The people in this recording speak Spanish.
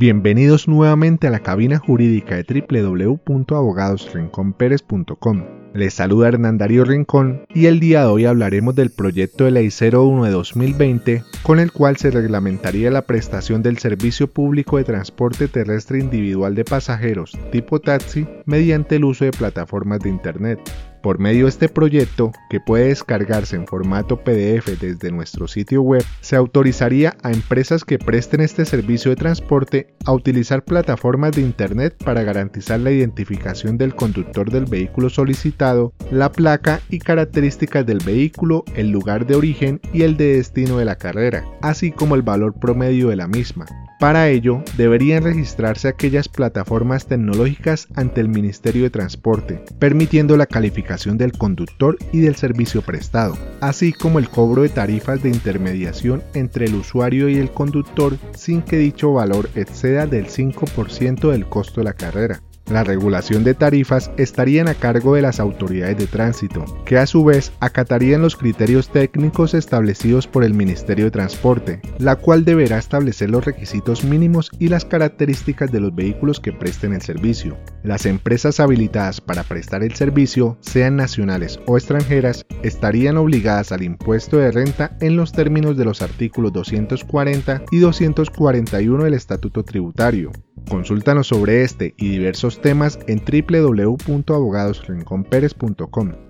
Bienvenidos nuevamente a la cabina jurídica de www.abogadosrinconperez.com. Les saluda Hernán Darío Rincón y el día de hoy hablaremos del proyecto de ley 01 de 2020 con el cual se reglamentaría la prestación del servicio público de transporte terrestre individual de pasajeros tipo taxi mediante el uso de plataformas de Internet. Por medio de este proyecto, que puede descargarse en formato PDF desde nuestro sitio web, se autorizaría a empresas que presten este servicio de transporte a utilizar plataformas de Internet para garantizar la identificación del conductor del vehículo solicitado, la placa y características del vehículo, el lugar de origen y el de destino de la carrera, así como el valor promedio de la misma. Para ello, deberían registrarse aquellas plataformas tecnológicas ante el Ministerio de Transporte, permitiendo la calificación del conductor y del servicio prestado, así como el cobro de tarifas de intermediación entre el usuario y el conductor sin que dicho valor exceda del 5% del costo de la carrera. La regulación de tarifas estarían a cargo de las autoridades de tránsito, que a su vez acatarían los criterios técnicos establecidos por el Ministerio de Transporte, la cual deberá establecer los requisitos mínimos y las características de los vehículos que presten el servicio. Las empresas habilitadas para prestar el servicio, sean nacionales o extranjeras, estarían obligadas al impuesto de renta en los términos de los artículos 240 y 241 del Estatuto Tributario. Consúltanos sobre este y diversos temas en www.abogadosrinconperez.com.